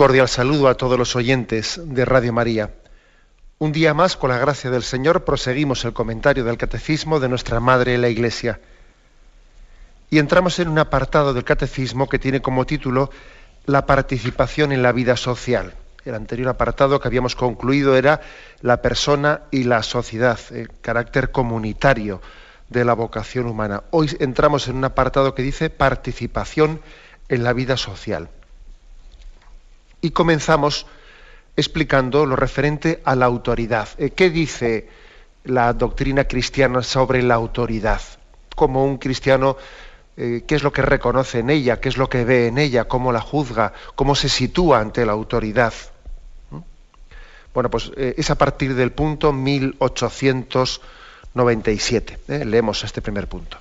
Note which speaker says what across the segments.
Speaker 1: Cordial saludo a todos los oyentes de Radio María. Un día más, con la gracia del Señor, proseguimos el comentario del Catecismo de nuestra Madre la Iglesia. Y entramos en un apartado del Catecismo que tiene como título La participación en la vida social. El anterior apartado que habíamos concluido era la persona y la sociedad, el carácter comunitario de la vocación humana. Hoy entramos en un apartado que dice participación en la vida social. Y comenzamos explicando lo referente a la autoridad. Eh, ¿Qué dice la doctrina cristiana sobre la autoridad? Como un cristiano, eh, ¿qué es lo que reconoce en ella? ¿Qué es lo que ve en ella? ¿Cómo la juzga? ¿Cómo se sitúa ante la autoridad? ¿Mm? Bueno, pues eh, es a partir del punto 1897. Leemos este primer punto.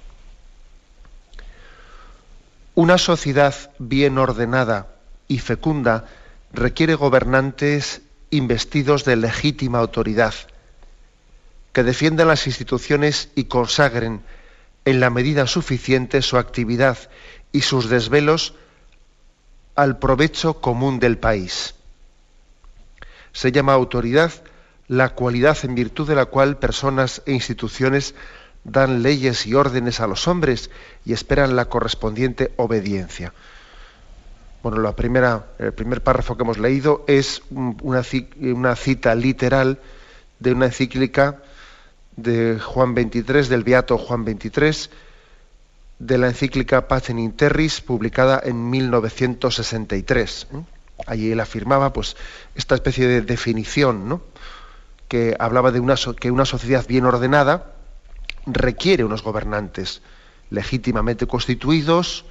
Speaker 1: Una sociedad bien ordenada y fecunda requiere gobernantes investidos de legítima autoridad, que defiendan las instituciones y consagren en la medida suficiente su actividad y sus desvelos al provecho común del país. Se llama autoridad la cualidad en virtud de la cual personas e instituciones dan leyes y órdenes a los hombres y esperan la correspondiente obediencia. Bueno, el primer párrafo que hemos leído es una, una cita literal de una encíclica de Juan 23, del Beato Juan 23, de la encíclica Pacem in Terris, publicada en 1963. ¿eh? Allí él afirmaba pues, esta especie de definición, ¿no? que hablaba de una, que una sociedad bien ordenada requiere unos gobernantes legítimamente constituidos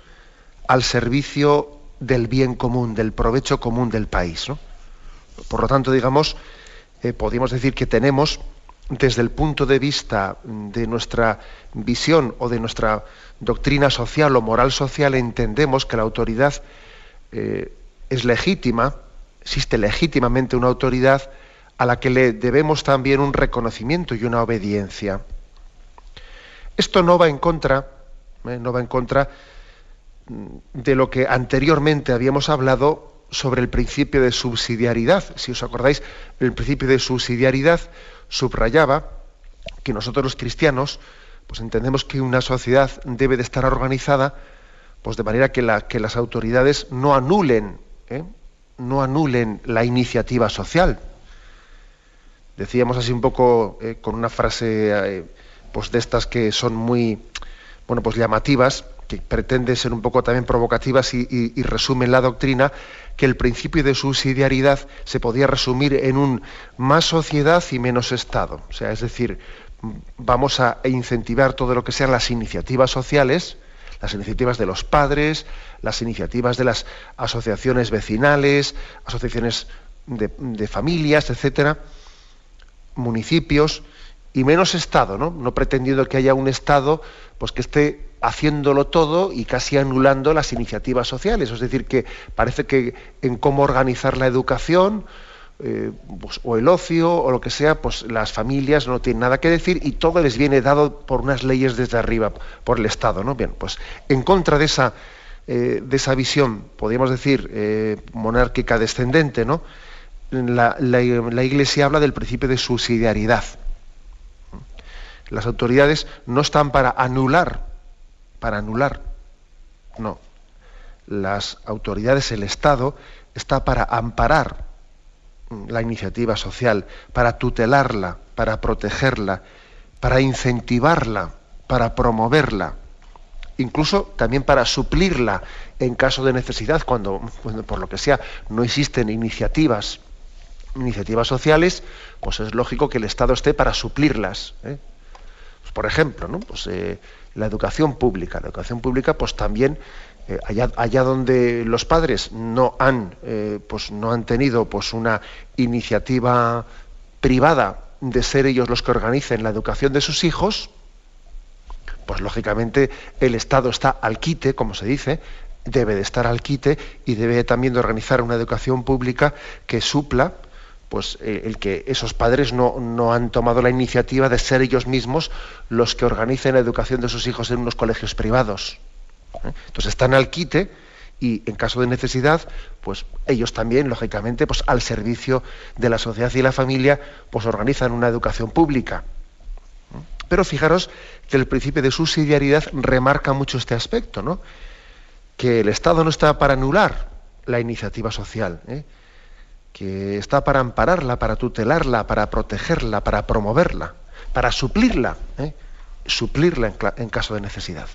Speaker 1: al servicio del bien común, del provecho común del país. Por lo tanto, digamos, eh, podríamos decir que tenemos, desde el punto de vista de nuestra visión o de nuestra doctrina social o moral social, entendemos que la autoridad eh, es legítima, existe legítimamente una autoridad a la que le debemos también un reconocimiento y una obediencia. Esto no va en contra, eh, no va en contra de lo que anteriormente habíamos hablado sobre el principio de subsidiariedad. Si os acordáis, el principio de subsidiariedad subrayaba que nosotros los cristianos pues entendemos que una sociedad debe de estar organizada pues de manera que, las autoridades no anulen, ¿eh? no anulen la iniciativa social. Decíamos así un poco eh, con una frase eh, pues de estas que son muy bueno pues llamativas que pretende ser un poco también provocativas y, resumen la doctrina, que el principio de subsidiariedad se podía resumir en un más sociedad y menos Estado. O sea, es decir, vamos a incentivar todo lo que sean las iniciativas sociales, las iniciativas de los padres, las iniciativas de las asociaciones vecinales, asociaciones de, familias, etcétera, municipios, y menos Estado, ¿no? No pretendiendo que haya un Estado pues que esté haciéndolo todo y casi anulando las iniciativas sociales. Es decir, que parece que en cómo organizar la educación eh, pues, o el ocio o lo que sea, pues las familias no tienen nada que decir y todo les viene dado por unas leyes desde arriba, por el Estado. ¿no? Bien, pues en contra de esa, eh, de esa visión, podríamos decir, eh, monárquica descendente, ¿no? La, la Iglesia habla del principio de subsidiariedad. Las autoridades no están para anular para anular. No. Las autoridades, el Estado, está para amparar la iniciativa social, para tutelarla, para protegerla, para incentivarla, para promoverla, incluso también para suplirla en caso de necesidad, cuando, por lo que sea no existen iniciativas iniciativas sociales, pues es lógico que el Estado esté para suplirlas. ¿eh? Por ejemplo, ¿no? pues, eh, la educación pública. La educación pública, pues también eh, allá, donde los padres no han, pues, no han tenido pues, una iniciativa privada de ser ellos los que organicen la educación de sus hijos, pues lógicamente el Estado está al quite, como se dice, debe de estar al quite y debe también de organizar una educación pública que supla pues eh, el que esos padres no, han tomado la iniciativa de ser ellos mismos los que organicen la educación de sus hijos en unos colegios privados. ¿eh? Entonces están al quite y en caso de necesidad, pues ellos también, lógicamente, pues al servicio de la sociedad y la familia, pues organizan una educación pública. ¿eh? Pero fijaros que el principio de subsidiariedad remarca mucho este aspecto, ¿no? Que el Estado no está para anular la iniciativa social que está para ampararla, para tutelarla, para protegerla, para promoverla, para suplirla, ¿eh? suplirla en, caso de necesidad.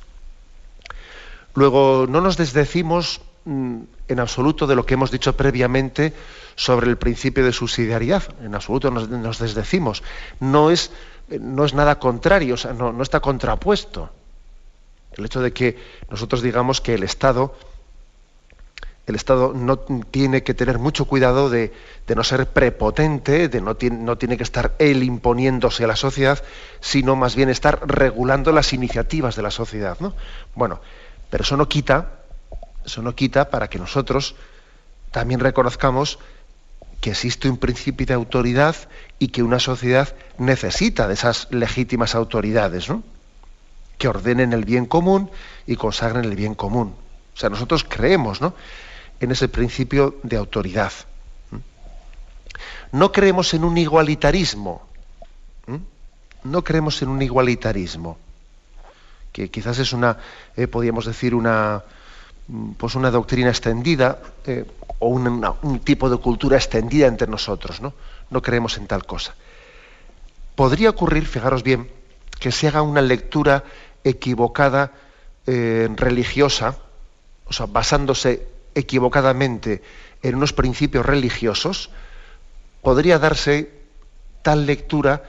Speaker 1: Luego, no nos desdecimos mm, en absoluto de lo que hemos dicho previamente sobre el principio de subsidiariedad, en absoluto nos, desdecimos. No es, no es nada contrario, o sea, no, no está contrapuesto. El hecho de que nosotros digamos que el Estado el Estado no tiene que tener mucho cuidado de, no ser prepotente, de no, no, tiene que estar él imponiéndose a la sociedad, sino más bien estar regulando las iniciativas de la sociedad. ¿no? Bueno, pero eso no quita, eso no quita para que nosotros también reconozcamos que existe un principio de autoridad y que una sociedad necesita de esas legítimas autoridades, ¿no? que ordenen el bien común y consagren el bien común. O sea, nosotros creemos, ¿no? En ese principio de autoridad. No creemos en un igualitarismo. No creemos en un igualitarismo. Que quizás es una, eh, podríamos decir, una, pues una doctrina extendida eh, o un tipo de cultura extendida entre nosotros. ¿no? no creemos en tal cosa. Podría ocurrir, fijaros bien, que se haga una lectura equivocada eh, religiosa, o sea, basándose equivocadamente en unos principios religiosos, podría darse tal lectura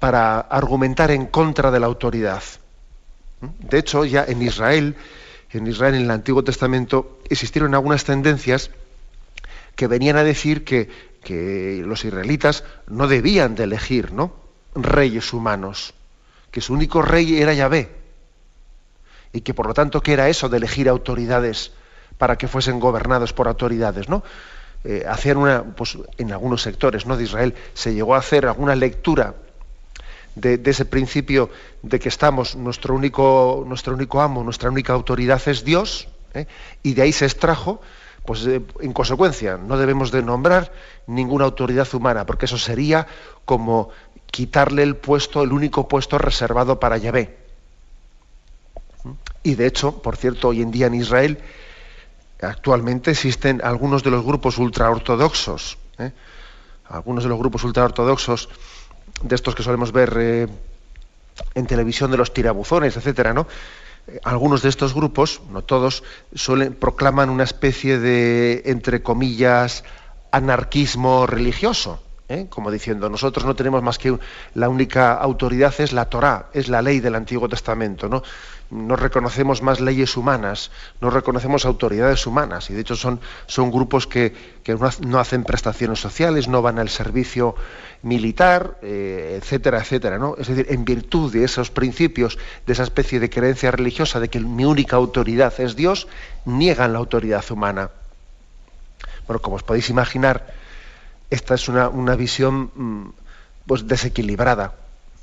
Speaker 1: para argumentar en contra de la autoridad. De hecho, ya en Israel, en Israel en el Antiguo Testamento, existieron algunas tendencias que venían a decir que, los israelitas no debían de elegir ¿no? reyes humanos, que su único rey era Yahvé, y que por lo tanto, ¿qué era eso de elegir autoridades para que fuesen gobernados por autoridades, ¿no? Eh, una, pues, en algunos sectores ¿no? de Israel se llegó a hacer alguna lectura de, ese principio de que estamos, nuestro único, nuestro único amo, nuestra única autoridad es Dios, ¿eh? y de ahí se extrajo, pues eh, en consecuencia, no debemos de nombrar ninguna autoridad humana, porque eso sería como quitarle el puesto, el único puesto reservado para Yahvé. Y de hecho, por cierto, hoy en día en Israel actualmente existen algunos de los grupos ultraortodoxos, ¿eh? algunos de los grupos ultraortodoxos, de estos que solemos ver eh, en televisión de los tirabuzones, etcétera. Eh, algunos de estos grupos, no todos, suelen, proclaman una especie de, entre comillas, anarquismo religioso, como diciendo, nosotros no tenemos más que la única autoridad es la Torá, es la ley del Antiguo Testamento, ¿no? No reconocemos más leyes humanas, no reconocemos autoridades humanas, y de hecho son, son grupos que, no hacen prestaciones sociales, no van al servicio militar, eh, etcétera, etcétera. ¿no? Es decir, en virtud de esos principios, de esa especie de creencia religiosa de que mi única autoridad es Dios, niegan la autoridad humana. Bueno, como os podéis imaginar, esta es una, visión mm, pues, desequilibrada,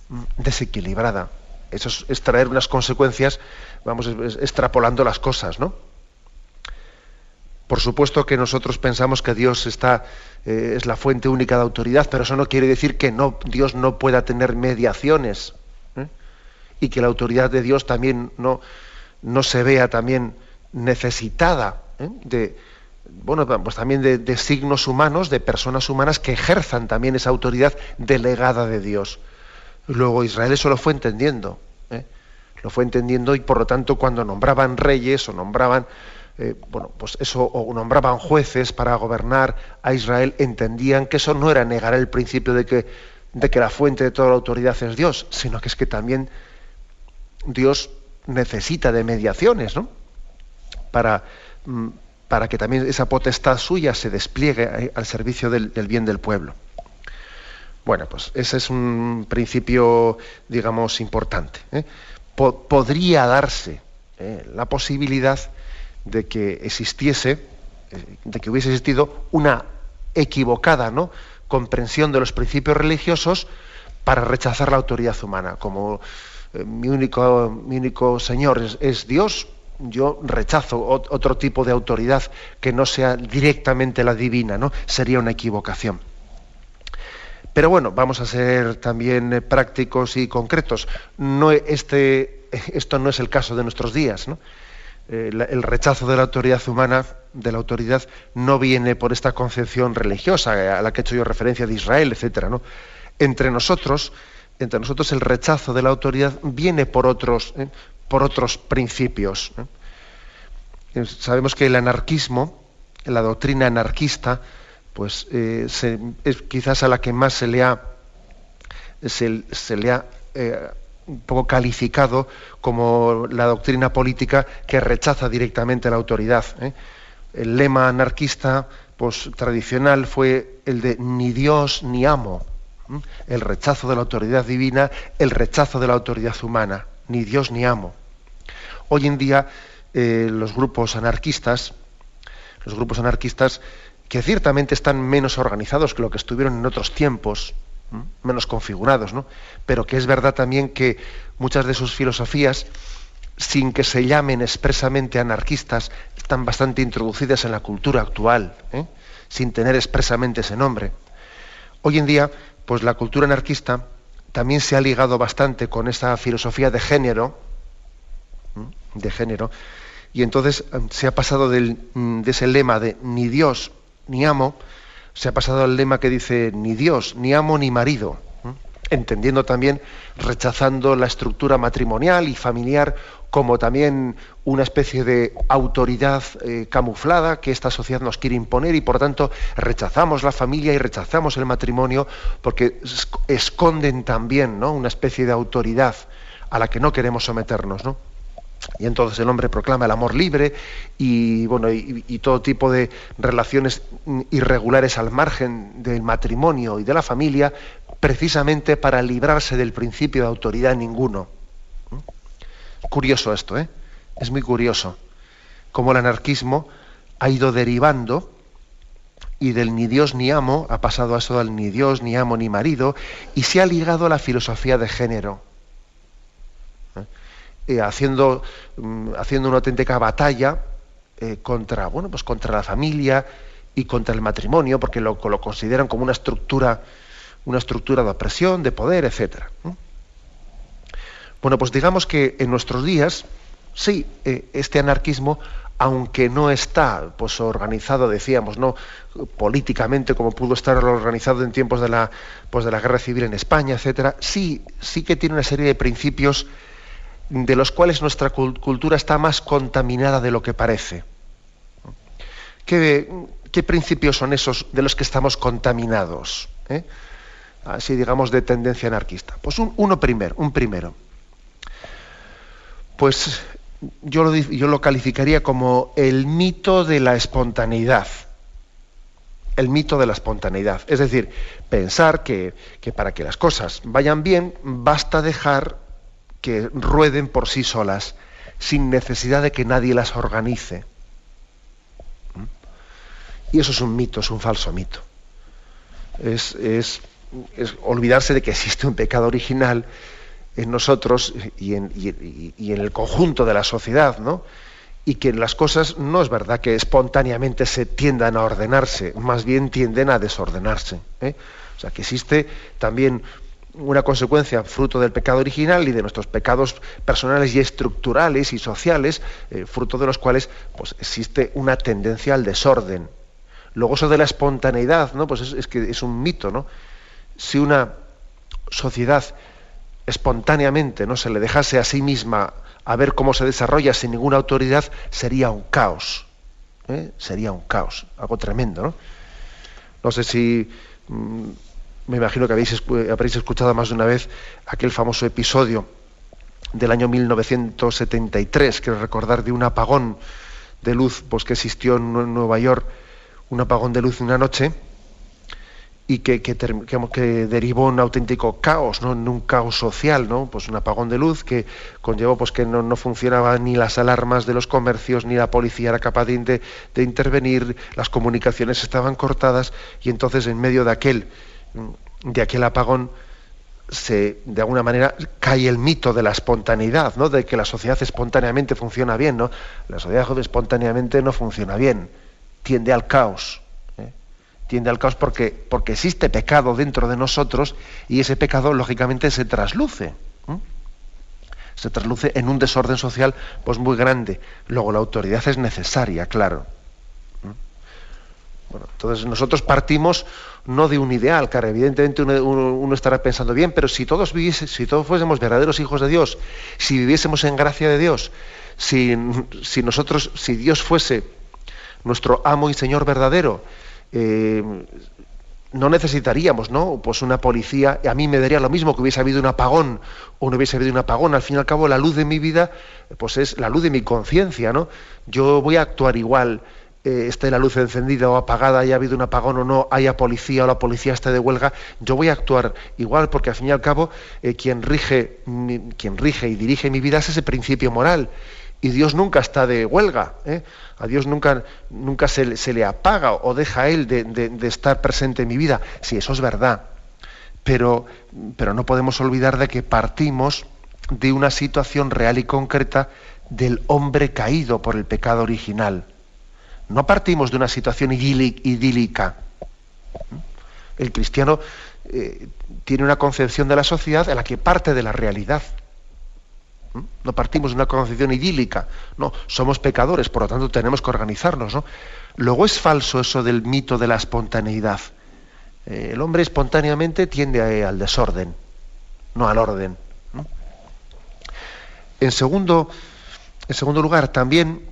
Speaker 1: mm, desequilibrada eso es, traer unas consecuencias, vamos, extrapolando las cosas, ¿no? Por supuesto que nosotros pensamos que Dios está, eh, es la fuente única de autoridad, pero eso no quiere decir que no, Dios no pueda tener mediaciones ¿eh? y que la autoridad de Dios también no, no se vea también necesitada ¿eh? de, bueno, pues también de, de, signos humanos, de personas humanas que ejerzan también esa autoridad delegada de Dios. Luego Israel eso lo fue entendiendo, ¿eh? lo fue entendiendo y por lo tanto cuando nombraban reyes o nombraban eh, bueno, pues eso, o nombraban jueces para gobernar a Israel, entendían que eso no era negar el principio de que, de que la fuente de toda la autoridad es Dios, sino que es que también Dios necesita de mediaciones, ¿no? Para, mm, para que también esa potestad suya se despliegue eh, al servicio del, bien del pueblo. Bueno, pues ese es un principio, digamos, importante. ¿eh? podría darse la posibilidad de que existiese, eh, de que hubiese existido una equivocada ¿no? comprensión de los principios religiosos para rechazar la autoridad humana. Como eh, mi, único, mi único Señor es, Dios, yo rechazo otro tipo de autoridad que no sea directamente la divina, ¿no? Sería una equivocación. Pero bueno, vamos a ser también eh, prácticos y concretos. No, este, esto no es el caso de nuestros días. Eh, el rechazo de la autoridad humana, de la autoridad, no viene por esta concepción religiosa eh, a la que he hecho yo referencia de Israel, etcétera, ¿no? Entre nosotros, entre nosotros el rechazo de la autoridad viene por otros, por otros principios. Sabemos que el anarquismo, la doctrina anarquista, pues es quizás a la que más se le ha, se, le ha un poco calificado como la doctrina política que rechaza directamente la autoridad. ¿eh? El lema anarquista pues, tradicional fue el de ni Dios ni amo. El rechazo de la autoridad divina, el rechazo de la autoridad humana. Ni Dios ni amo. Hoy en día eh, los grupos anarquistas, los grupos anarquistas que ciertamente están menos organizados que lo que estuvieron en otros tiempos, menos configurados, ¿no? Pero que es verdad también que muchas de sus filosofías, sin que se llamen expresamente anarquistas, están bastante introducidas en la cultura actual, ¿eh? sin tener expresamente ese nombre. Hoy en día, pues la cultura anarquista también se ha ligado bastante con esa filosofía de género, de género, y entonces eh, se ha pasado de ese lema de ni Dios ni amo, se ha pasado al lema que dice ni Dios, ni amo, ni marido, entendiendo también, rechazando la estructura matrimonial y familiar como también una especie de autoridad eh, camuflada que esta sociedad nos quiere imponer y por tanto rechazamos la familia y rechazamos el matrimonio porque esconden también ¿no? una especie de autoridad a la que no queremos someternos. ¿no? Y entonces el hombre proclama el amor libre y, bueno, y, todo tipo de relaciones irregulares al margen del matrimonio y de la familia, precisamente para librarse del principio de autoridad ninguno. Curioso esto, ¿eh? Es muy curioso cómo el anarquismo ha ido derivando y del ni Dios ni amo ha pasado a eso del ni Dios ni amo ni marido y se ha ligado a la filosofía de género eh, haciendo, mm, haciendo una auténtica batalla eh, contra, bueno, pues contra la familia y contra el matrimonio, porque lo, lo consideran como una estructura, una estructura de opresión, de poder, etc. Bueno, pues digamos que en nuestros días, sí, eh, este anarquismo, aunque no está pues, organizado, decíamos, no políticamente como pudo estar organizado en tiempos de la, pues, de la guerra civil en España, etcétera, sí, sí que tiene una serie de principios de los cuales nuestra cultura está más contaminada de lo que parece. ¿Qué, principios son esos de los que estamos contaminados? ¿Eh? Así digamos de tendencia anarquista. Pues uno primero, un primero. Pues yo lo, yo lo calificaría como el mito de la espontaneidad. El mito de la espontaneidad. Es decir, pensar que, que para que las cosas vayan bien basta dejar que rueden por sí solas, sin necesidad de que nadie las organice. ¿Mm? Y eso es un mito, es un falso mito. Es, olvidarse de que existe un pecado original en nosotros y en, y en, el conjunto de la sociedad, ¿no? Y que las cosas no es verdad que espontáneamente se tiendan a ordenarse, más bien tienden a desordenarse. ¿eh? O sea, que existe también una consecuencia fruto del pecado original y de nuestros pecados personales y estructurales y sociales, eh, fruto de los cuales pues, existe una tendencia al desorden. Luego eso de la espontaneidad, ¿no? Pues es, que es un mito, ¿no? Si una sociedad espontáneamente no se le dejase a sí misma a ver cómo se desarrolla sin ninguna autoridad, sería un caos. ¿eh? Sería un caos, algo tremendo. No, no sé si mm, me imagino que habéis, habréis escuchado más de una vez aquel famoso episodio del año 1973, quiero recordar, de un apagón de luz pues, que existió en Nueva York, un apagón de luz una noche, y que, que, derivó en un auténtico caos, ¿no? en un caos social, ¿no? pues un apagón de luz que conllevó pues, que no, funcionaban ni las alarmas de los comercios, ni la policía era capaz de, de, intervenir, las comunicaciones estaban cortadas, y entonces en medio de aquel, de aquel apagón, se, de alguna manera cae el mito de la espontaneidad, ¿no? de que la sociedad espontáneamente funciona bien. ¿no? La sociedad espontáneamente no funciona bien, tiende al caos tiende al caos porque, porque existe pecado dentro de nosotros y ese pecado lógicamente se trasluce. Se trasluce en un desorden social pues muy grande. Luego la autoridad es necesaria, claro. Bueno, entonces nosotros partimos no de un ideal, claro, evidentemente uno, estará pensando bien, pero si todos viviese, si todos fuésemos verdaderos hijos de Dios, si viviésemos en gracia de Dios, si, si nosotros, si Dios fuese nuestro amo y Señor verdadero, eh, no necesitaríamos, ¿no? Pues una policía, a mí me daría lo mismo que hubiese habido un apagón o no hubiese habido un apagón. Al fin y al cabo, la luz de mi vida, pues es la luz de mi conciencia, ¿no? Yo voy a actuar igual, eh, esté la luz encendida o apagada, haya habido un apagón o no, haya policía o la policía esté de huelga, yo voy a actuar igual, porque al fin y al cabo, eh, quien rige, quien rige y dirige mi vida es ese principio moral. Y Dios nunca está de huelga. ¿eh? A Dios nunca, nunca se, se, le apaga o deja a Él de, estar presente en mi vida. Sí, eso es verdad. Pero, pero no podemos olvidar de que partimos de una situación real y concreta del hombre caído por el pecado original. No partimos de una situación idílica. El cristiano eh, tiene una concepción de la sociedad en la que parte de la realidad. ¿Mm? No partimos de una concepción idílica, no, somos pecadores, por lo tanto tenemos que organizarnos. ¿no? Luego es falso eso del mito de la espontaneidad. Eh, el hombre espontáneamente tiende al desorden, no al orden. En, segundo, en segundo lugar, también, mm,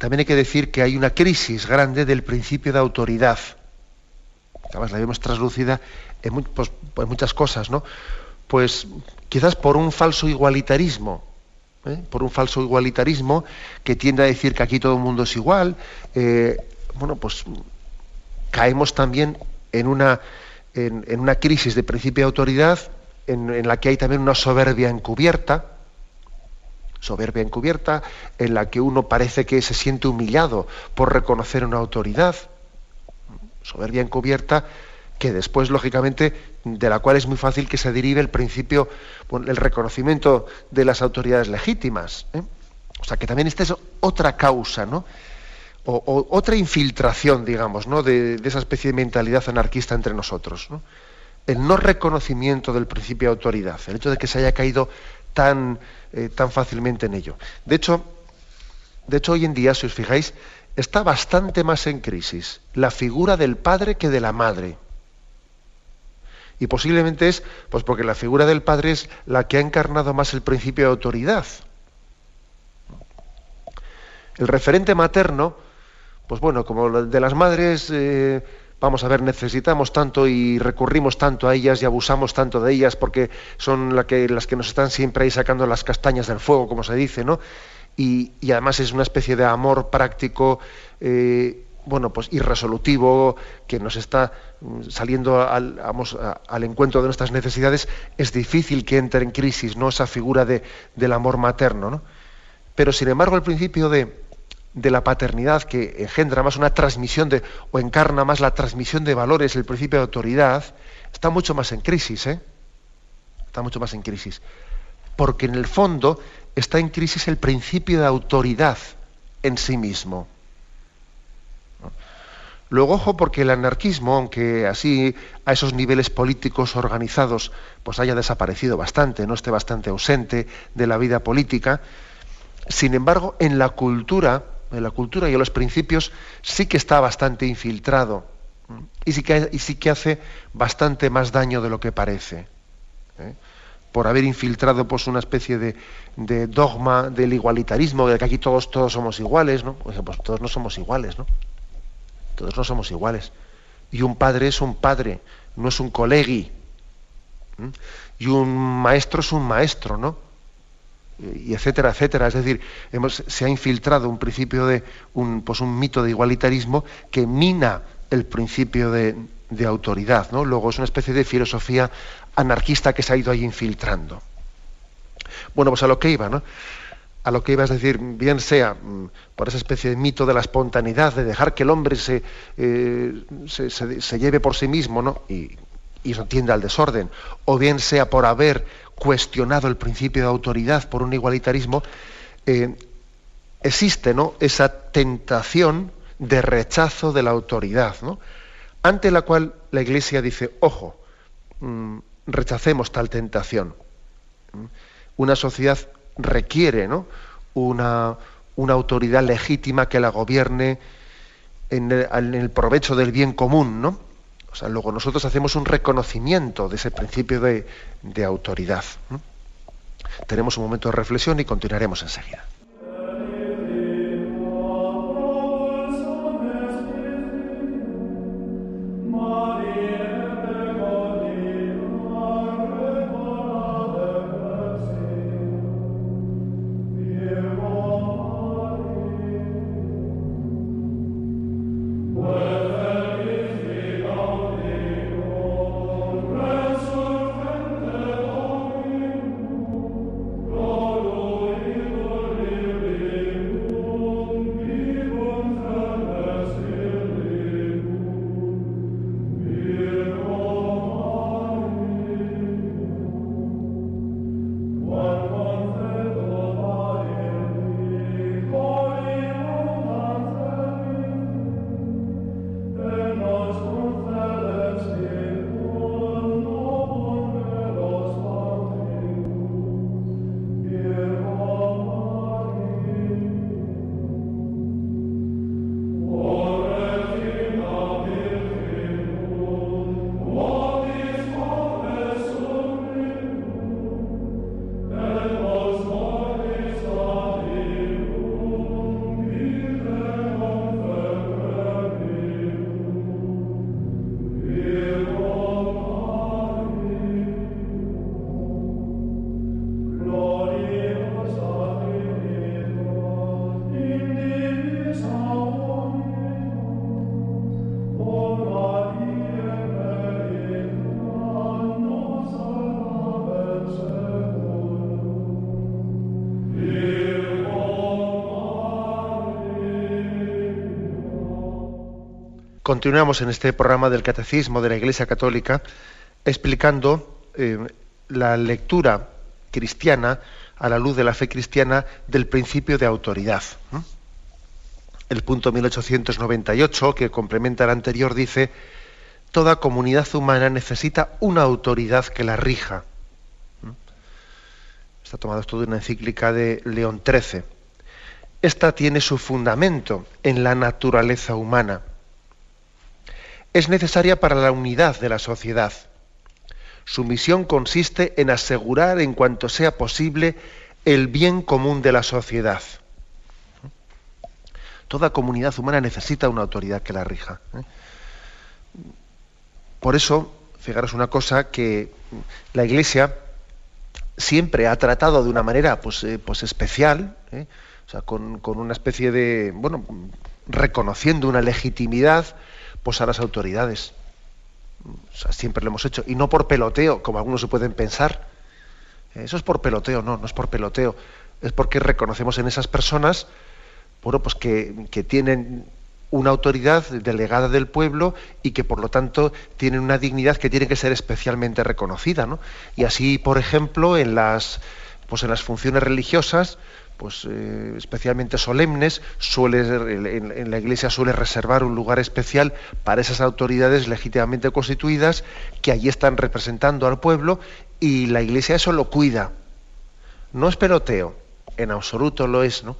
Speaker 1: también hay que decir que hay una crisis grande del principio de autoridad. Además, la vemos traslucida en, pues, muchas cosas, ¿no? Pues quizás por un falso igualitarismo, ¿eh? por un falso igualitarismo que tiende a decir que aquí todo el mundo es igual, eh, bueno, pues caemos también en una, en, una crisis de principio de autoridad en, la que hay también una soberbia encubierta, soberbia encubierta, en la que uno parece que se siente humillado por reconocer una autoridad, soberbia encubierta que después, lógicamente, de la cual es muy fácil que se derive el principio, el reconocimiento de las autoridades legítimas. ¿eh? O sea, que también esta es otra causa, ¿no? O, otra infiltración, digamos, ¿no? De, esa especie de mentalidad anarquista entre nosotros. El no reconocimiento del principio de autoridad, el hecho de que se haya caído tan, eh, tan fácilmente en ello. De hecho, de hecho, hoy en día, si os fijáis, está bastante más en crisis la figura del padre que de la madre. Y posiblemente es pues porque la figura del padre es la que ha encarnado más el principio de autoridad. El referente materno, pues bueno, como de las madres, eh, vamos a ver, necesitamos tanto y recurrimos tanto a ellas y abusamos tanto de ellas porque son que, las que nos están siempre ahí sacando las castañas del fuego, como se dice, ¿no? Y, además es una especie de amor práctico. Eh, bueno, pues irresolutivo, que nos está mm, saliendo al, al, encuentro de nuestras necesidades, es difícil que entre en crisis ¿no? esa figura de, del amor materno. ¿no? Pero sin embargo, el principio de, de, la paternidad, que engendra más una transmisión de, o encarna más la transmisión de valores, el principio de autoridad, está mucho más en crisis. ¿eh? Está mucho más en crisis. Porque en el fondo está en crisis el principio de autoridad en sí mismo. Luego, ojo, porque el anarquismo, aunque así a esos niveles políticos organizados, pues haya desaparecido bastante, no esté bastante ausente de la vida política, sin embargo, en la cultura, en la cultura y en los principios, sí que está bastante infiltrado y sí que, y sí que hace bastante más daño de lo que parece. ¿eh? por haber infiltrado pues una especie de, dogma del igualitarismo, de que aquí todos, todos somos iguales, ¿no? Pues, todos no somos iguales, ¿no? Todos no somos iguales. Y un padre es un padre, no es un colegui. Y un maestro es un maestro, ¿no? Y etcétera, etcétera. Es decir, hemos, se ha infiltrado un principio de un, pues un mito de igualitarismo que mina el principio de, de autoridad, ¿no? Luego es una especie de filosofía anarquista que se ha ido ahí infiltrando. Bueno, pues a lo que iba, ¿no? A lo que iba es decir, bien sea mm, por esa especie de mito de la espontaneidad, de dejar que el hombre se, eh, se, lleve por sí mismo, ¿no? Y, y eso tiende al desorden, o bien sea por haber cuestionado el principio de autoridad por un igualitarismo, eh, existe ¿no? esa tentación de rechazo de la autoridad, ¿no? ante la cual la Iglesia dice, ojo, mm, rechacemos tal tentación. Una sociedad requiere ¿no? una, autoridad legítima que la gobierne en el, provecho del bien común. ¿no? O sea, luego nosotros hacemos un reconocimiento de ese principio de, autoridad. Tenemos un momento de reflexión y continuaremos enseguida. Continuamos en este programa del Catecismo de la Iglesia Católica explicando eh, la lectura cristiana a la luz de la fe cristiana del principio de autoridad. El punto 1898, que complementa el anterior, dice, toda comunidad humana necesita una autoridad que la rija. Está tomado esto de una encíclica de León XIII. Esta tiene su fundamento en la naturaleza humana es necesaria para la unidad de la sociedad. Su misión consiste en asegurar en cuanto sea posible el bien común de la sociedad. Toda comunidad humana necesita una autoridad que la rija. ¿eh? Por eso, fijaros una cosa, que la Iglesia siempre ha tratado de una manera pues, eh, pues especial, ¿eh? o sea, con, con, una especie de, bueno, reconociendo una legitimidad pues a las autoridades. siempre lo hemos hecho. Y no por peloteo, como algunos se pueden pensar. Eso es por peloteo, no, no es por peloteo. Es porque reconocemos en esas personas, bueno, pues que, tienen una autoridad delegada del pueblo y que por lo tanto tienen una dignidad que tiene que ser especialmente reconocida. ¿no? Y así, por ejemplo, en las, pues en las funciones religiosas, pues eh, especialmente solemnes, suele, en, la Iglesia suele reservar un lugar especial para esas autoridades legítimamente constituidas que allí están representando al pueblo y la Iglesia eso lo cuida. No es peloteo, en absoluto lo es, ¿no?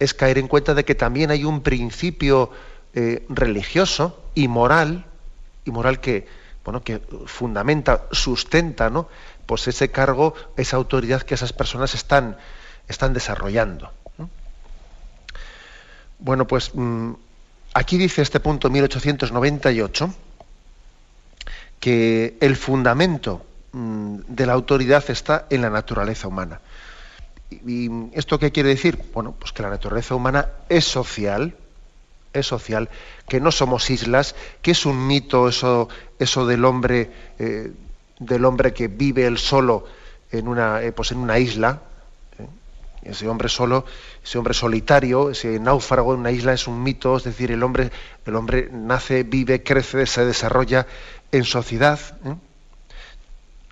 Speaker 1: Es caer en cuenta de que también hay un principio eh, religioso y moral, y moral que, bueno, que fundamenta, sustenta, ¿no? Pues ese cargo, esa autoridad que esas personas están, están desarrollando. Bueno, pues mm, aquí dice este punto 1898 que el fundamento mm, de la autoridad está en la naturaleza humana. ¿Y esto qué quiere decir? Bueno, pues que la naturaleza humana es social, es social, que no somos islas, que es un mito eso, eso del hombre, eh, del hombre que vive él solo en una, eh, pues en una isla. ¿Eh? Ese hombre solo, ese hombre solitario, ese náufrago en una isla es un mito, es decir, el hombre, el hombre nace, vive, crece, se desarrolla en sociedad.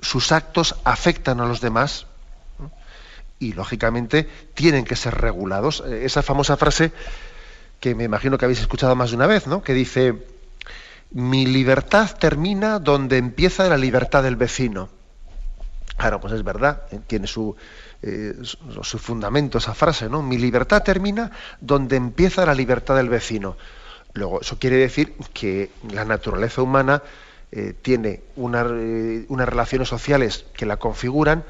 Speaker 1: Sus actos afectan a los demás y lógicamente tienen que ser regulados. Esa famosa frase que me imagino que habéis escuchado más de una vez, ¿no? Que dice, mi libertad termina donde empieza la libertad del vecino. Claro, pues es verdad, ¿eh? tiene su, eh, su, fundamento esa frase, ¿no? Mi libertad termina donde empieza la libertad del vecino. Luego, eso quiere decir que la naturaleza humana eh, tiene unas relaciones sociales que la configuran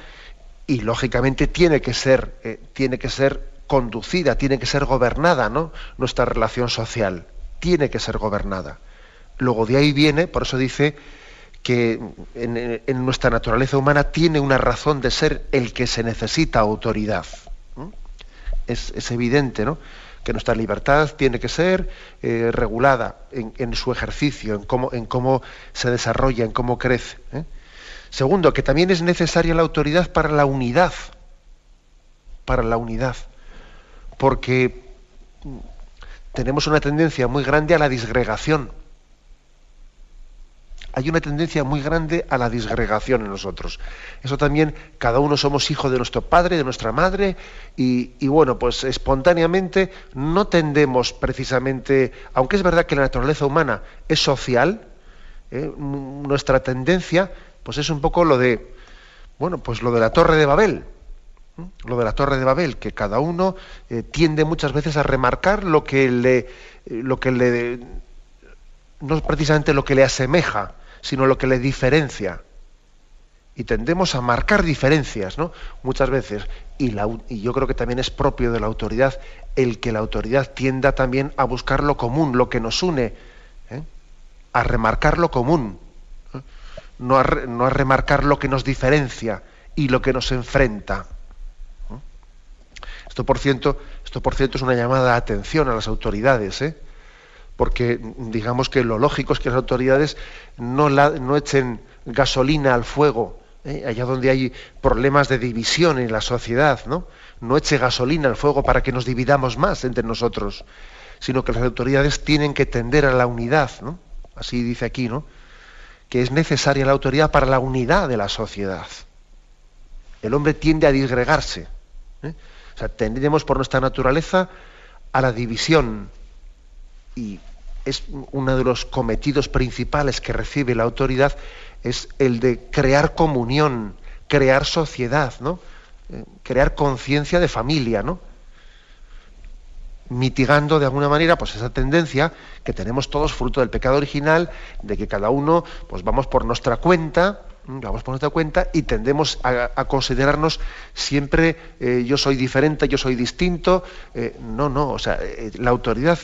Speaker 1: y lógicamente tiene que ser, tiene que ser conducida, tiene que ser gobernada, ¿no? Nuestra relación social tiene que ser gobernada. Luego de ahí viene, por eso dice que en, nuestra naturaleza humana tiene una razón de ser el que se necesita autoridad. Es, evidente, ¿no? Que nuestra libertad tiene que ser eh, regulada en, su ejercicio, en cómo, en cómo se desarrolla, en cómo crece. ¿eh? Segundo, que también es necesaria la autoridad para la unidad. Para la unidad porque tenemos una tendencia muy grande a la disgregación. Hay una tendencia muy grande a la disgregación en nosotros. Eso también, cada uno somos hijos de nuestro padre, de nuestra madre, y, bueno, pues espontáneamente no tendemos precisamente, aunque es verdad que la naturaleza humana es social, ¿eh? nuestra tendencia, pues es un poco lo de, bueno, pues lo de la Torre de Babel lo de la Torre de Babel, que cada uno eh, tiende muchas veces a remarcar lo que le, eh, lo que le, no es precisamente lo que le asemeja, sino lo que le diferencia. Y tendemos a marcar diferencias, ¿no? Muchas veces. Y, yo creo que también es propio de la autoridad el que la autoridad tienda también a buscar lo común, lo que nos une, ¿eh? a remarcar lo común, no a, no a remarcar lo que nos diferencia y lo que nos enfrenta. Esto por, ciento, esto, por cierto, es una llamada de atención a las autoridades, ¿eh? Porque digamos que lo lógico es que las autoridades no, no echen gasolina al fuego, ¿eh? allá donde hay problemas de división en la sociedad, ¿no? No eche gasolina al fuego para que nos dividamos más entre nosotros, sino que las autoridades tienen que tender a la unidad, ¿no? Así dice aquí, ¿no? Que es necesaria la autoridad para la unidad de la sociedad. El hombre tiende a disgregarse. ¿eh? sea, tendremos por nuestra naturaleza a la división y es uno de los cometidos principales que recibe la autoridad es el de crear comunión, crear sociedad, ¿no? Eh, crear conciencia de familia, ¿no? mitigando de alguna manera pues esa tendencia que tenemos todos fruto del pecado original de que cada uno pues vamos por nuestra cuenta vamos por nuestra cuenta y tendemos a, considerarnos siempre eh, yo soy diferente, yo soy distinto. Eh, no, no, o sea, la autoridad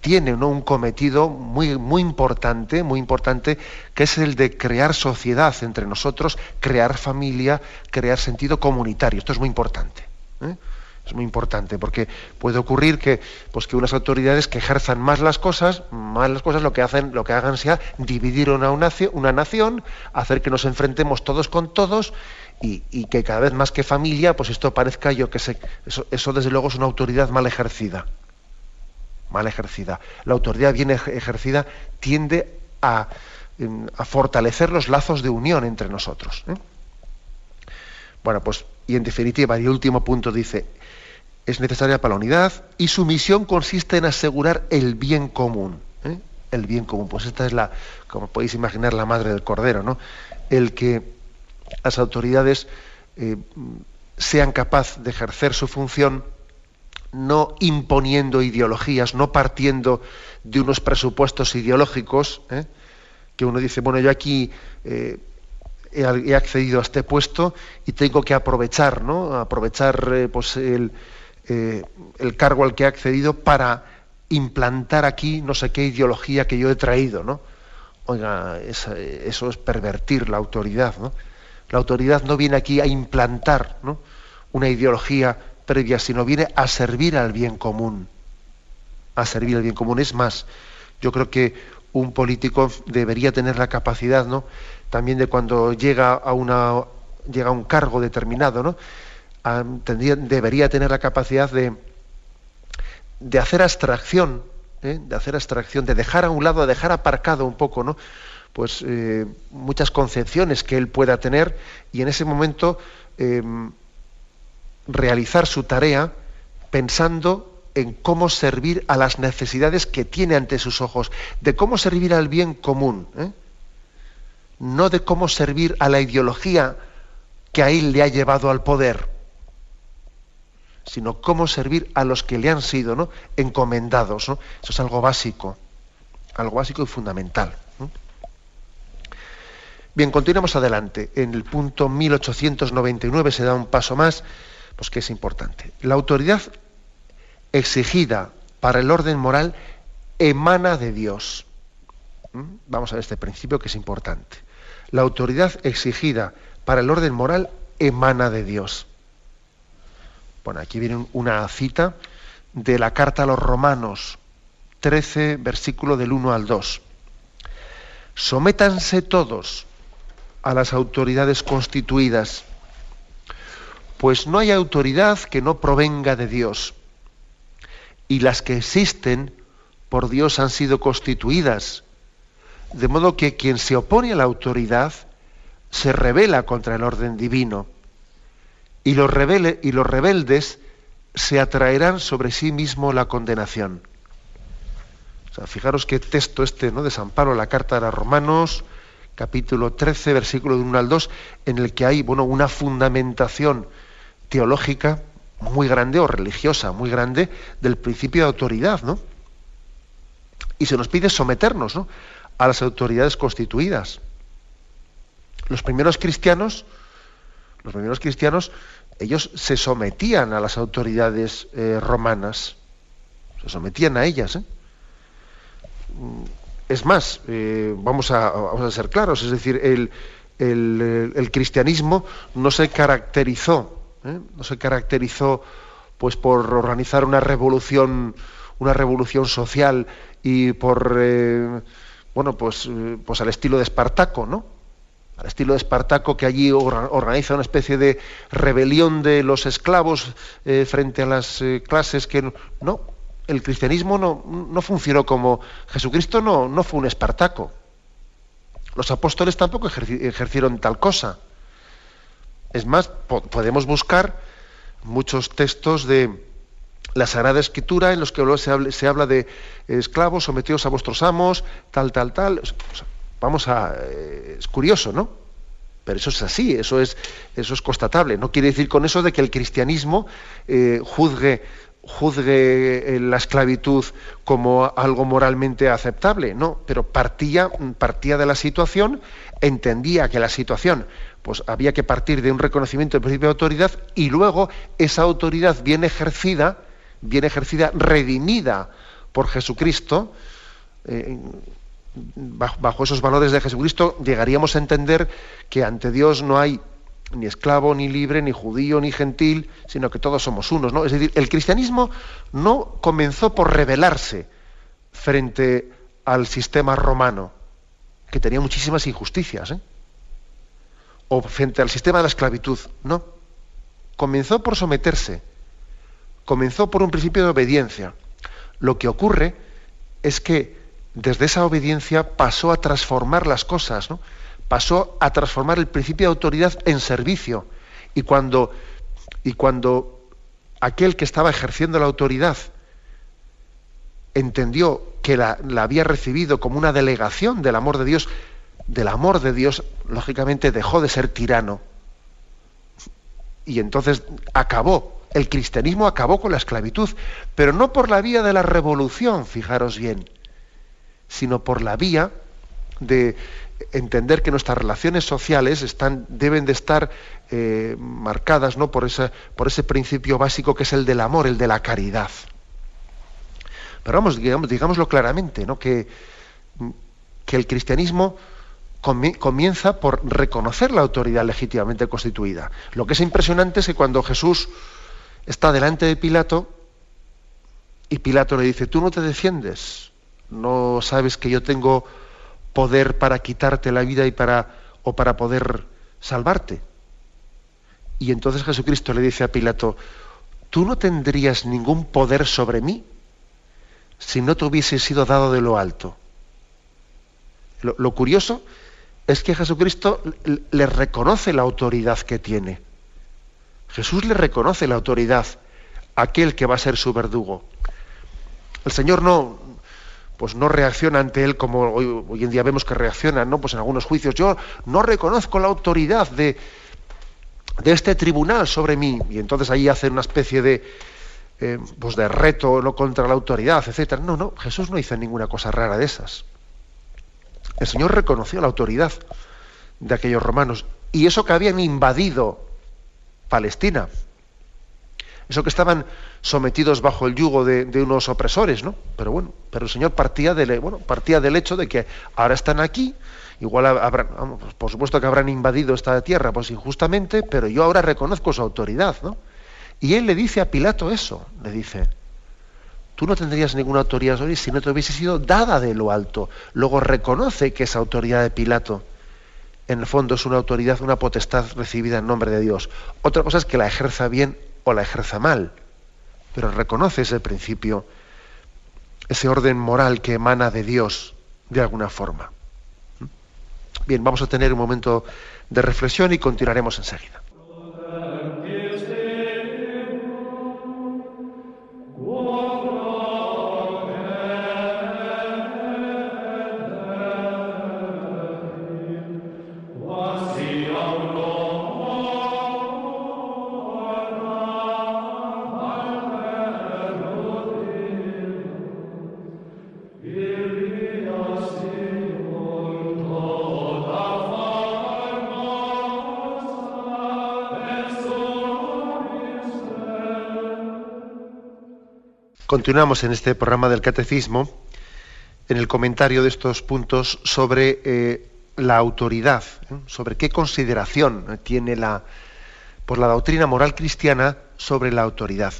Speaker 1: tiene un cometido muy, muy importante, muy importante, que es el de crear sociedad entre nosotros, crear familia, crear sentido comunitario. Esto es muy importante. Es muy importante porque puede ocurrir que, pues, que unas autoridades que ejerzan más las cosas, más las cosas lo que hacen, lo que hagan sea dividir una, nación, hacer que nos enfrentemos todos con todos y, que cada vez más que familia, pues esto parezca yo que sé, eso desde luego es una autoridad mal ejercida. Mal ejercida. La autoridad bien ejercida tiende a, a fortalecer los lazos de unión entre nosotros. ¿eh? Bueno, pues, y en definitiva, y último punto dice, es necesaria para la unidad y su misión consiste en asegurar el bien común. ¿eh? El bien común. Pues esta es la, como podéis imaginar, la madre del cordero, ¿no? El que las autoridades eh, sean capaces de ejercer su función no imponiendo ideologías, no partiendo de unos presupuestos ideológicos, ¿eh? que uno dice, bueno, yo aquí eh, he, accedido a este puesto y tengo que aprovechar, ¿no? Aprovechar eh, pues el, el cargo al que he accedido para implantar aquí no sé qué ideología que yo he traído, ¿no? Oiga, eso es pervertir la autoridad, ¿no? La autoridad no viene aquí a implantar una ideología previa, sino viene a servir al bien común. A servir al bien común. Es más, yo creo que un político debería tener la capacidad, ¿no? También de cuando llega a una llega a un cargo determinado, ¿no? debería tener la capacidad de, de hacer abstracción, ¿eh? de hacer abstracción, de dejar a un lado, de dejar aparcado un poco, ¿no? Pues eh, muchas concepciones que él pueda tener y en ese momento em, realizar su tarea pensando en cómo servir a las necesidades que tiene ante sus ojos, de cómo servir al bien común, ¿eh? no de cómo servir a la ideología que a él le ha llevado al poder sino cómo servir a los que le han sido ¿no? encomendados. Eso es algo básico, algo básico y fundamental. Bien, continuamos adelante. En el punto 1899 se da un paso más, pues que es importante. La autoridad exigida para el orden moral emana de Dios. Vamos a ver este principio que es importante. La autoridad exigida para el orden moral emana de Dios. Bueno, aquí viene una cita de la carta a los romanos 13, versículo del 1 al 2. Sométanse todos a las autoridades constituidas, pues no hay autoridad que no provenga de Dios, y las que existen por Dios han sido constituidas, de modo que quien se opone a la autoridad se revela contra el orden divino y los, y los rebeldes se atraerán sobre sí mismo la condenación. O sea, fijaros qué texto este ¿no? de San Pablo, la carta de los Romanos, capítulo 13, versículo de 1 al 2, en el que hay bueno, una fundamentación teológica muy grande o religiosa muy grande del principio de autoridad, ¿no? Y se nos pide someternos ¿no? a las autoridades constituidas. Los primeros cristianos, los primeros cristianos, ellos se sometían a las autoridades eh, romanas, se sometían a ellas. ¿eh? Mm, es más, eh, vamos, a, ser claros, es decir, el, cristianismo no se caracterizó, no se caracterizó pues por organizar una revolución, una revolución social y por bueno, pues, pues al estilo de Espartaco, ¿no? al estilo de Espartaco, que allí organiza una especie de rebelión de los esclavos eh, frente a las eh, clases que no, el cristianismo no, no funcionó como Jesucristo no, no fue un Espartaco. Los apóstoles tampoco ejercieron tal cosa. Es más, podemos buscar muchos textos de la Sagrada Escritura en los que se, se habla de esclavos sometidos a vuestros amos, tal, tal, tal vamos a... Eh, es curioso, ¿no? Pero eso es así, eso es, eso es constatable. No quiere decir con eso de que el cristianismo eh, juzgue, juzgue eh, la esclavitud como algo moralmente aceptable, no, pero partía, partía de la situación, entendía que la situación pues había que partir de un reconocimiento del principio de autoridad y luego esa autoridad bien ejercida, bien ejercida, redimida por Jesucristo, bajo esos valores de Jesucristo, llegaríamos a entender que ante Dios no hay ni esclavo, ni libre, ni judío, ni gentil, sino que todos somos unos. ¿no? Es decir, el cristianismo no comenzó por rebelarse frente al sistema romano, que tenía muchísimas injusticias, ¿eh? O frente al sistema de la esclavitud. No. Comenzó por someterse. Comenzó por un principio de obediencia. Lo que ocurre es que desde esa obediencia pasó a transformar las cosas, pasó a transformar el principio de autoridad en servicio. Y cuando, y cuando aquel que estaba ejerciendo la autoridad entendió que la, había recibido como una delegación del amor de Dios, del amor de Dios, lógicamente dejó de ser tirano. Y entonces acabó, el cristianismo acabó con la esclavitud, pero no por la vía de la revolución, fijaros bien, sino por la vía de entender que nuestras relaciones sociales están, deben de estar eh, marcadas ¿no? por, ese, por ese principio básico que es el del amor, el de la caridad. Pero vamos, digamos, digámoslo claramente, ¿no? que, que el cristianismo comienza por reconocer la autoridad legítimamente constituida. Lo que es impresionante es que cuando Jesús está delante de Pilato y Pilato le dice, tú no te defiendes, no sabes que yo tengo poder para quitarte la vida y para o para poder salvarte. Y entonces Jesucristo le dice a Pilato, tú no tendrías ningún poder sobre mí si no te hubiese sido dado de lo alto. Lo, lo curioso es que Jesucristo le reconoce la autoridad que tiene. Jesús le reconoce la autoridad a aquel que va a ser su verdugo. El Señor no, pues no reacciona ante él como hoy, en día vemos que reaccionan, ¿no? Pues en algunos juicios. Yo no reconozco la autoridad de, de este tribunal sobre mí. Y entonces ahí hace una especie de, eh, pues de reto ¿no? contra la autoridad, etc. No, no, Jesús no hizo ninguna cosa rara de esas. El Señor reconoció la autoridad de aquellos romanos y eso que habían invadido Palestina, eso que estaban sometidos bajo el yugo de, unos opresores, ¿no? Pero bueno, pero el Señor partía del, bueno, partía del hecho de que ahora están aquí, igual habrán, pues por supuesto que habrán invadido esta tierra, pues injustamente, pero yo ahora reconozco su autoridad, ¿no? Y él le dice a Pilato eso, le dice, tú no tendrías ninguna autoridad sobre si no te hubiese sido dada de lo alto. Luego reconoce que esa autoridad de Pilato, en el fondo, es una autoridad, una potestad recibida en nombre de Dios. Otra cosa es que la ejerza bien o la ejerza mal, pero reconoce ese principio, ese orden moral que emana de Dios de alguna forma. Bien, vamos a tener un momento de reflexión y continuaremos enseguida. Continuamos en este programa del Catecismo en el comentario de estos puntos sobre eh, la autoridad, ¿eh? sobre qué consideración tiene la, por la doctrina moral cristiana sobre la autoridad.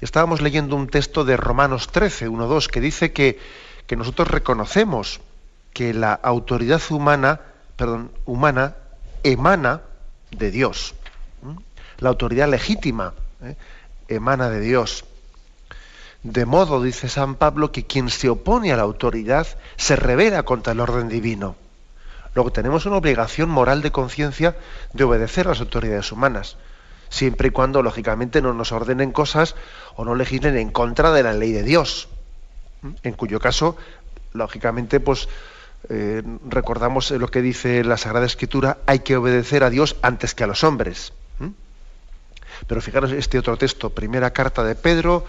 Speaker 1: Y estábamos leyendo un texto de Romanos 13, 1, 2, que dice que, que nosotros reconocemos que la autoridad humana, perdón, humana emana de Dios. La autoridad legítima ¿eh? emana de Dios. De modo, dice San Pablo, que quien se opone a la autoridad se revela contra el orden divino. Luego tenemos una obligación moral de conciencia de obedecer a las autoridades humanas, siempre y cuando, lógicamente, no nos ordenen cosas o no legislen en contra de la ley de Dios. En cuyo caso, lógicamente, pues eh, recordamos lo que dice la Sagrada Escritura, hay que obedecer a Dios antes que a los hombres. Pero fijaros este otro texto, primera carta de Pedro,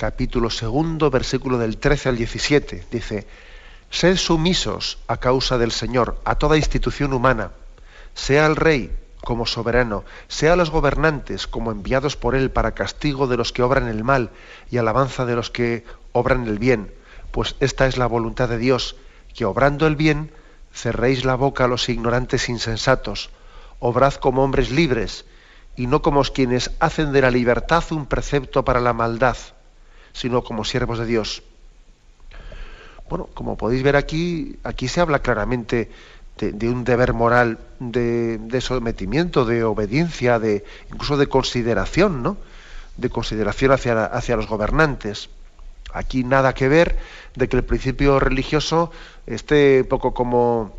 Speaker 1: capítulo segundo, versículo del 13 al 17. Dice, sed sumisos a causa del Señor a toda institución humana, sea el rey como soberano, sea los gobernantes como enviados por él para castigo de los que obran el mal y alabanza de los que obran el bien, pues esta es la voluntad de Dios, que obrando el bien cerréis la boca a los ignorantes insensatos, obrad como hombres libres, y no como quienes hacen de la libertad un precepto para la maldad sino como siervos de Dios. Bueno, como podéis ver aquí, aquí se habla claramente de, un deber moral de, sometimiento, de obediencia, de incluso de consideración, ¿no? De consideración hacia, hacia los gobernantes. Aquí nada que ver de que el principio religioso esté poco como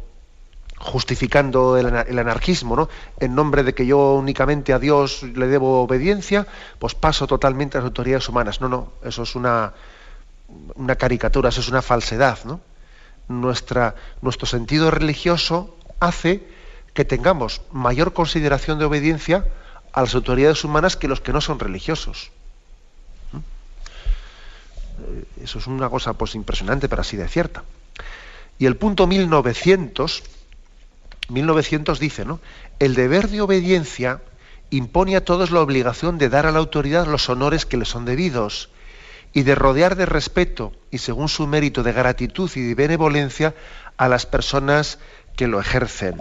Speaker 1: justificando el, anarquismo, ¿no? En nombre de que yo únicamente a Dios le debo obediencia, pues paso totalmente a las autoridades humanas. No, no, eso es una, una caricatura, eso es una falsedad, ¿no? Nuestra, nuestro sentido religioso hace que tengamos mayor consideración de obediencia a las autoridades humanas que los que no son religiosos. ¿Mm? Eso es una cosa pues impresionante, pero así de cierta. Y el punto 1900, 1900 dice, ¿no? El deber de obediencia impone a todos la obligación de dar a la autoridad los honores que le son debidos y de rodear de respeto y según su mérito de gratitud y de benevolencia a las personas que lo ejercen.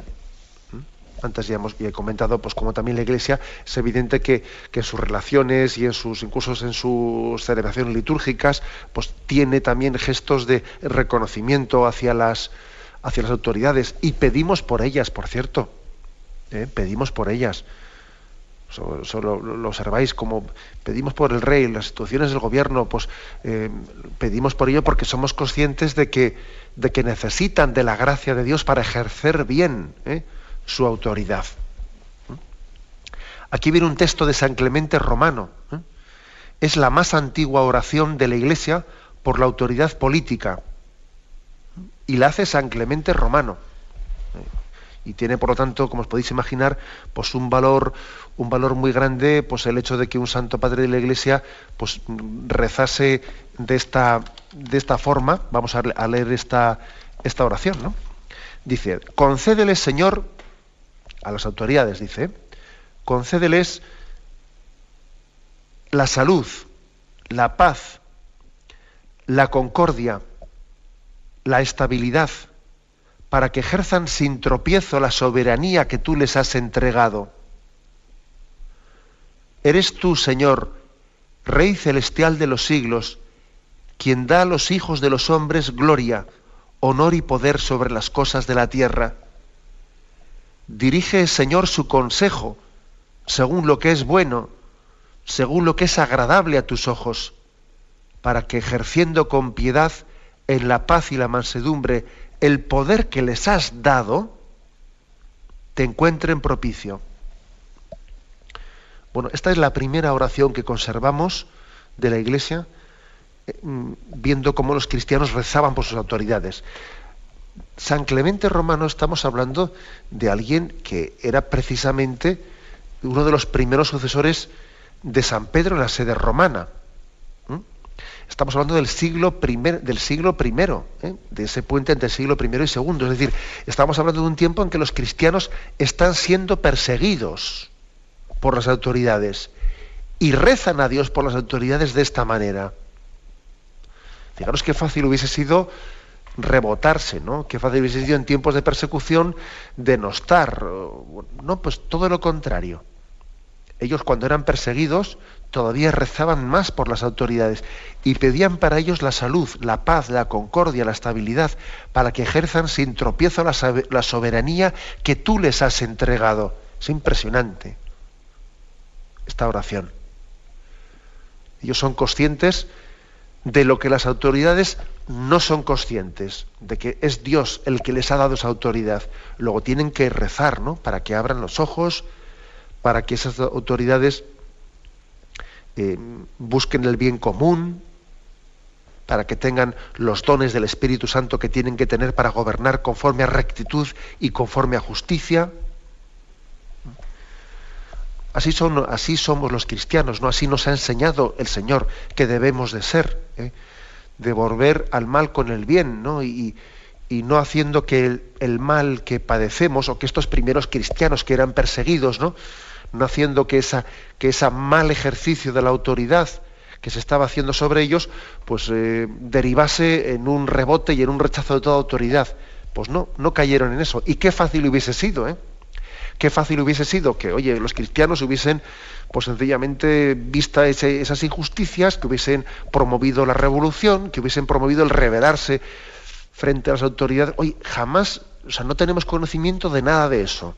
Speaker 1: ¿Mm? Antes ya hemos he comentado, pues como también la Iglesia, es evidente que, en sus relaciones y en sus, incluso en sus celebraciones litúrgicas, pues tiene también gestos de reconocimiento hacia las, hacia las autoridades y pedimos por ellas, por cierto, ¿eh? pedimos por ellas. Solo, lo observáis como pedimos por el rey, las instituciones del gobierno, pues eh, pedimos por ello porque somos conscientes de que, de que necesitan de la gracia de Dios para ejercer bien ¿eh? su autoridad. Aquí viene un texto de San Clemente Romano. Es la más antigua oración de la Iglesia por la autoridad política. Y la hace San Clemente Romano y tiene por lo tanto como os podéis imaginar pues un valor un valor muy grande pues el hecho de que un santo padre de la iglesia pues rezase de esta de esta forma vamos a, leer esta esta oración ¿no? dice concédeles señor a las autoridades dice concédeles la salud la paz la concordia la estabilidad para que ejerzan sin tropiezo la soberanía que tú les has entregado. Eres tú, Señor, Rey celestial de los siglos, quien da a los hijos de los hombres gloria, honor y poder sobre las cosas de la tierra. Dirige, Señor, su consejo, según lo que es bueno, según lo que es agradable a tus ojos, para que ejerciendo con piedad en la paz y la mansedumbre el poder que les has dado te encuentren propicio. Bueno, esta es la primera oración que conservamos de la Iglesia, eh, mm, viendo cómo los cristianos rezaban por sus autoridades. San Clemente Romano estamos hablando de alguien que era precisamente uno de los primeros sucesores de San Pedro en la sede romana. Estamos hablando del siglo, del siglo primero, ¿eh? de ese puente entre el siglo primero y segundo. Es decir, estamos hablando de un tiempo en que los cristianos están siendo perseguidos por las autoridades y rezan a Dios por las autoridades de esta manera. Fijaros qué fácil hubiese sido rebotarse, ¿no? Qué fácil hubiese sido en tiempos de persecución denostar. No, pues todo lo contrario. Ellos cuando eran perseguidos todavía rezaban más por las autoridades y pedían para ellos la salud, la paz, la concordia, la estabilidad, para que ejerzan sin tropiezo la, soberanía que tú les has entregado. Es impresionante esta oración. Ellos son conscientes de lo que las autoridades no son conscientes, de que es Dios el que les ha dado esa autoridad. Luego tienen que rezar, ¿no? Para que abran los ojos, para que esas autoridades eh, busquen el bien común, para que tengan los dones del Espíritu Santo que tienen que tener para gobernar conforme a rectitud y conforme a justicia. Así, son, así somos los cristianos, ¿no? Así nos ha enseñado el Señor que debemos de ser, ¿eh? de volver al mal con el bien, ¿no? Y, no haciendo que el, el, mal que padecemos, o que estos primeros cristianos que eran perseguidos, ¿no? No haciendo que esa, que ese mal ejercicio de la autoridad que se estaba haciendo sobre ellos, pues eh, derivase en un rebote y en un rechazo de toda autoridad. Pues no, no cayeron en eso. Y qué fácil hubiese sido, ¿eh? Qué fácil hubiese sido que, oye, los cristianos hubiesen, pues sencillamente, vista esas injusticias, que hubiesen promovido la revolución, que hubiesen promovido el rebelarse frente a las autoridades. Oye, jamás, o sea, no tenemos conocimiento de nada de eso.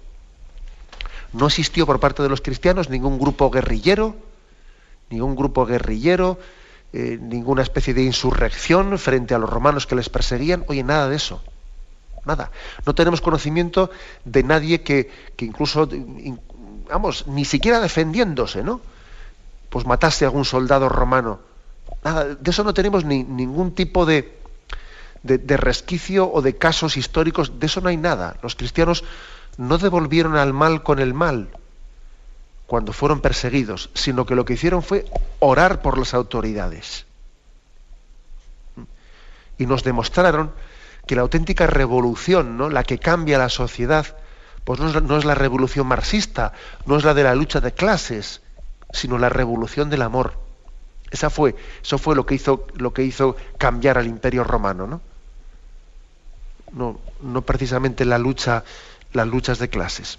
Speaker 1: No existió por parte de los cristianos ningún grupo guerrillero, ningún grupo guerrillero, eh, ninguna especie de insurrección frente a los romanos que les perseguían. Oye, nada de eso. Nada. No tenemos conocimiento de nadie que, incluso, vamos, ni siquiera defendiéndose, ¿no? Pues matase a algún soldado romano. Nada, de eso no tenemos ni, ningún tipo de, de resquicio o de casos históricos, de eso no hay nada. Los cristianos no devolvieron al mal con el mal cuando fueron perseguidos, sino que lo que hicieron fue orar por las autoridades. Y nos demostraron que la auténtica revolución, ¿no? la que cambia la sociedad, pues no es, no es la revolución marxista, no es la de la lucha de clases, sino la revolución del amor. Esa fue, eso fue lo que hizo, lo que hizo cambiar al imperio romano, ¿no? No, no precisamente la lucha, las luchas de clases.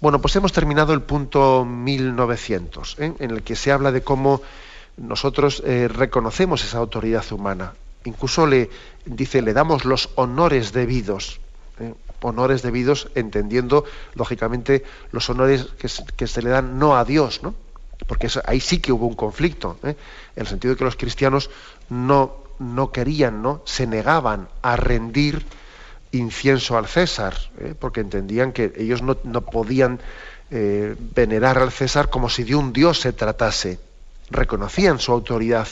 Speaker 1: Bueno, pues hemos terminado el punto 1900, ¿eh? en el que se habla de cómo nosotros eh, reconocemos esa autoridad humana. Incluso le dice, le damos los honores debidos. ¿eh? Honores debidos, entendiendo, lógicamente, los honores que, se le dan no a Dios, ¿no? Porque ahí sí que hubo un conflicto, en el sentido de que los cristianos no, no querían, ¿no? Se negaban a rendir incienso al César, ¿eh? porque entendían que ellos no, podían eh, venerar al César como si de un dios se tratase. Reconocían su autoridad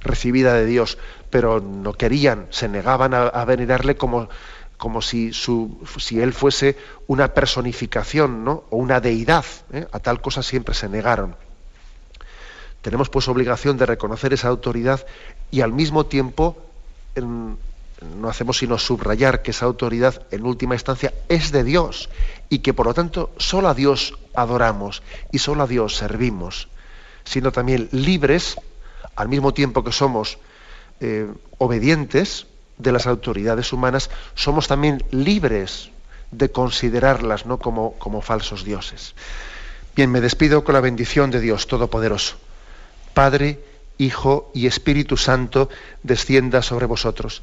Speaker 1: recibida de Dios, pero no querían, se negaban a, venerarle como, como si, su, si, él fuese una personificación ¿no? o una deidad. ¿eh? A tal cosa siempre se negaron. Tenemos pues obligación de reconocer esa autoridad y al mismo tiempo no hacemos sino subrayar que esa autoridad en última instancia es de Dios y que por lo tanto solo a Dios adoramos y solo a Dios servimos, siendo también libres, al mismo tiempo que somos eh, obedientes de las autoridades humanas, somos también libres de considerarlas ¿no? como, como falsos dioses. Bien, me despido con la bendición de Dios Todopoderoso. Padre, Hijo y Espíritu Santo, descienda sobre vosotros